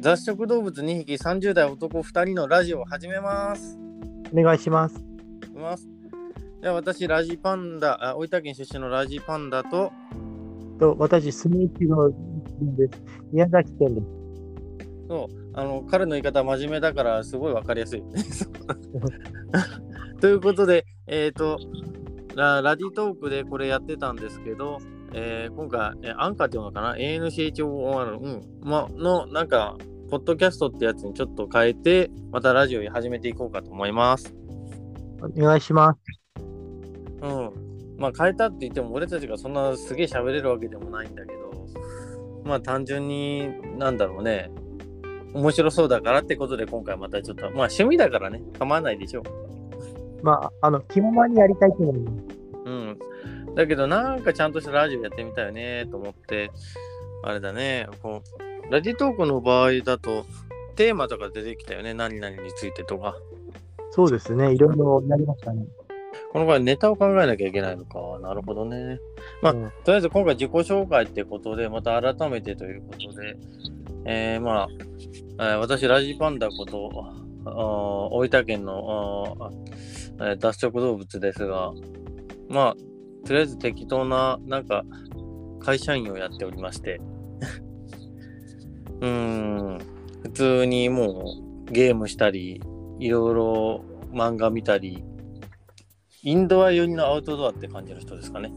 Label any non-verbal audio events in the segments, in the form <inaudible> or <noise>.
雑食動物2匹30代男2人のラジオを始めます。お願いします。いきます。じゃあ私、ラジパンダ、あ大分県出身のラジパンダと、と私、住み一郎です。宮崎県です。そうあの彼の言い方は真面目だからすごいわかりやすい。<laughs> <laughs> ということで、えっ、とラ、ラディトークでこれやってたんですけど、えー今回、えーアンカーっていうのかな ?ANCHOR、うん、ま、の、なんか、ポッドキャストってやつにちょっと変えて、またラジオに始めていこうかと思います。お願いします。うん。まあ変えたって言っても俺たちがそんなすげえ喋れるわけでもないんだけど、まあ単純になんだろうね、面白そうだからってことで今回またちょっと、まあ趣味だからね、構わないでしょまあ、あの、気ままにやりたいと思います。う。うん。だけどなんかちゃんとしたラジオやってみたいよねと思って、あれだね、こう、ラジトークの場合だと、テーマとか出てきたよね、何々についてとか。そうですね。いろいろやりましたね。この場合ネタを考えなきゃいけないのか。なるほどね。まあうんとりあえず今回自己紹介ってことで、また改めてということで、えー、まあ、えー私、ラジパンダこと、大分県の脱食動物ですが、まあ、とりあえず適当な、なんか、会社員をやっておりまして、<laughs> うん、普通にもうゲームしたり、いろいろ漫画見たり、インドア寄りのアウトドアって感じの人ですかね。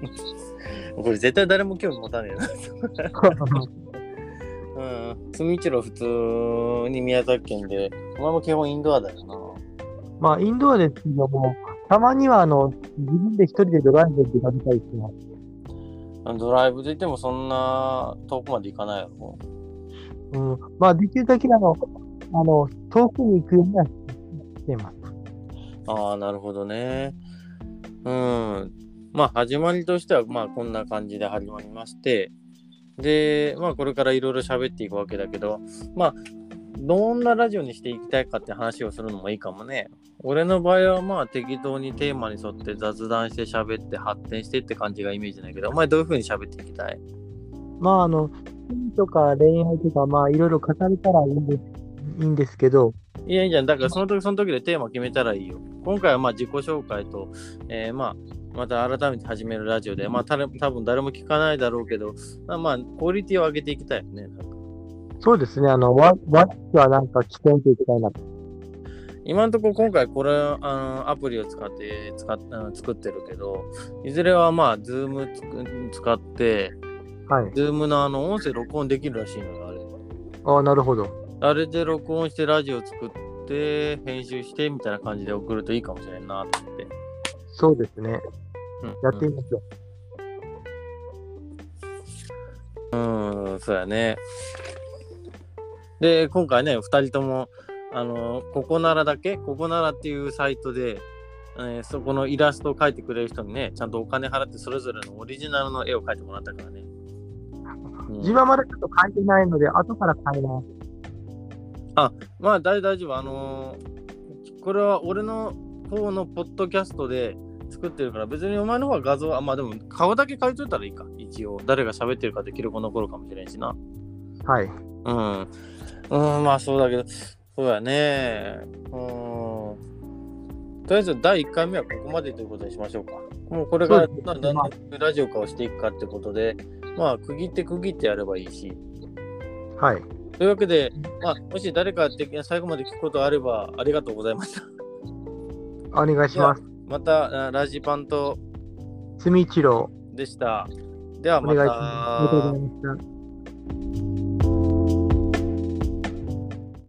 <laughs> これ絶対誰も興味持たねえな。<laughs> うん。住一郎普通に宮崎県で、お前も基本インドアだよな。まあ、インドアですけども、たまには、あの、自分で一人でドライブで出かけたりしてます。ドライブで言ってもそんな遠くまで行かないやろ。うん。まあ、できるだけ、あの、あの、遠くに行くようにはしています。ああ、なるほどね。うん。まあ、始まりとしては、まあ、こんな感じで始まりまして、で、まあ、これからいろいろ喋っていくわけだけど、まあ、どんなラジオにしていきたいかって話をするのもいいかもね。俺の場合は、まあ、適当にテーマに沿って雑談して喋って発展してって感じがイメージないけど、お前どういう風に喋っていきたい？まあ、あの、とか恋愛とか、まあ、いろいろ語れたらいいんですいいんですけど、いやいいじゃん。だからその時その時でテーマ決めたらいいよ。今回はまあ自己紹介と、えーまあ、また改めて始めるラジオで、まあたれ多分誰も聞かないだろうけど、まあ、まあ、クオリティを上げていきたいよね。なんかそうですね、あの、ワワッチはなんか起点といきたいなと。今のところ今回これあのアプリを使って使っ作ってるけど、いずれはまあ、ズームつく使って、はい。ズームのあの音声録音できるらしいのよ、あれ。ああ、なるほど。あれで録音してラジオ作って、編集してみたいな感じで送るといいかもしれんなと。そうですね。うんやってみましょう。うーん、そうやね。で、今回ね、2人とも、あの、ここならだけ、ここならっていうサイトで、えーそこのイラストを描いてくれる人にね、ちゃんとお金払ってそれぞれのオリジナルの絵を描いてもらったからね。うん自分はまだちょっと書いてないので、後から書います。まあ、大大丈夫。あのーこれは俺の方のポッドキャストで作ってるから、別にお前の方は画像は、あまあでも顔だけ書いといたらいいか。一応、誰が喋ってるかって記録残るかもしれんしな。はい。うん。うん、まあそうだけど、そうやね。うん。とりあえず第1回目はここまでということにしましょうか。もうこれからそうですね何何ラジオ化をしていくかってことで、まあ区切って区切ってやればいいし。はい。というわけで、まあ、もし誰かで最後まで聞くことあればありがとうございました。お願いします。またあラジパンと住一郎、でした。ではまお願いします。ありがとうごたざいました。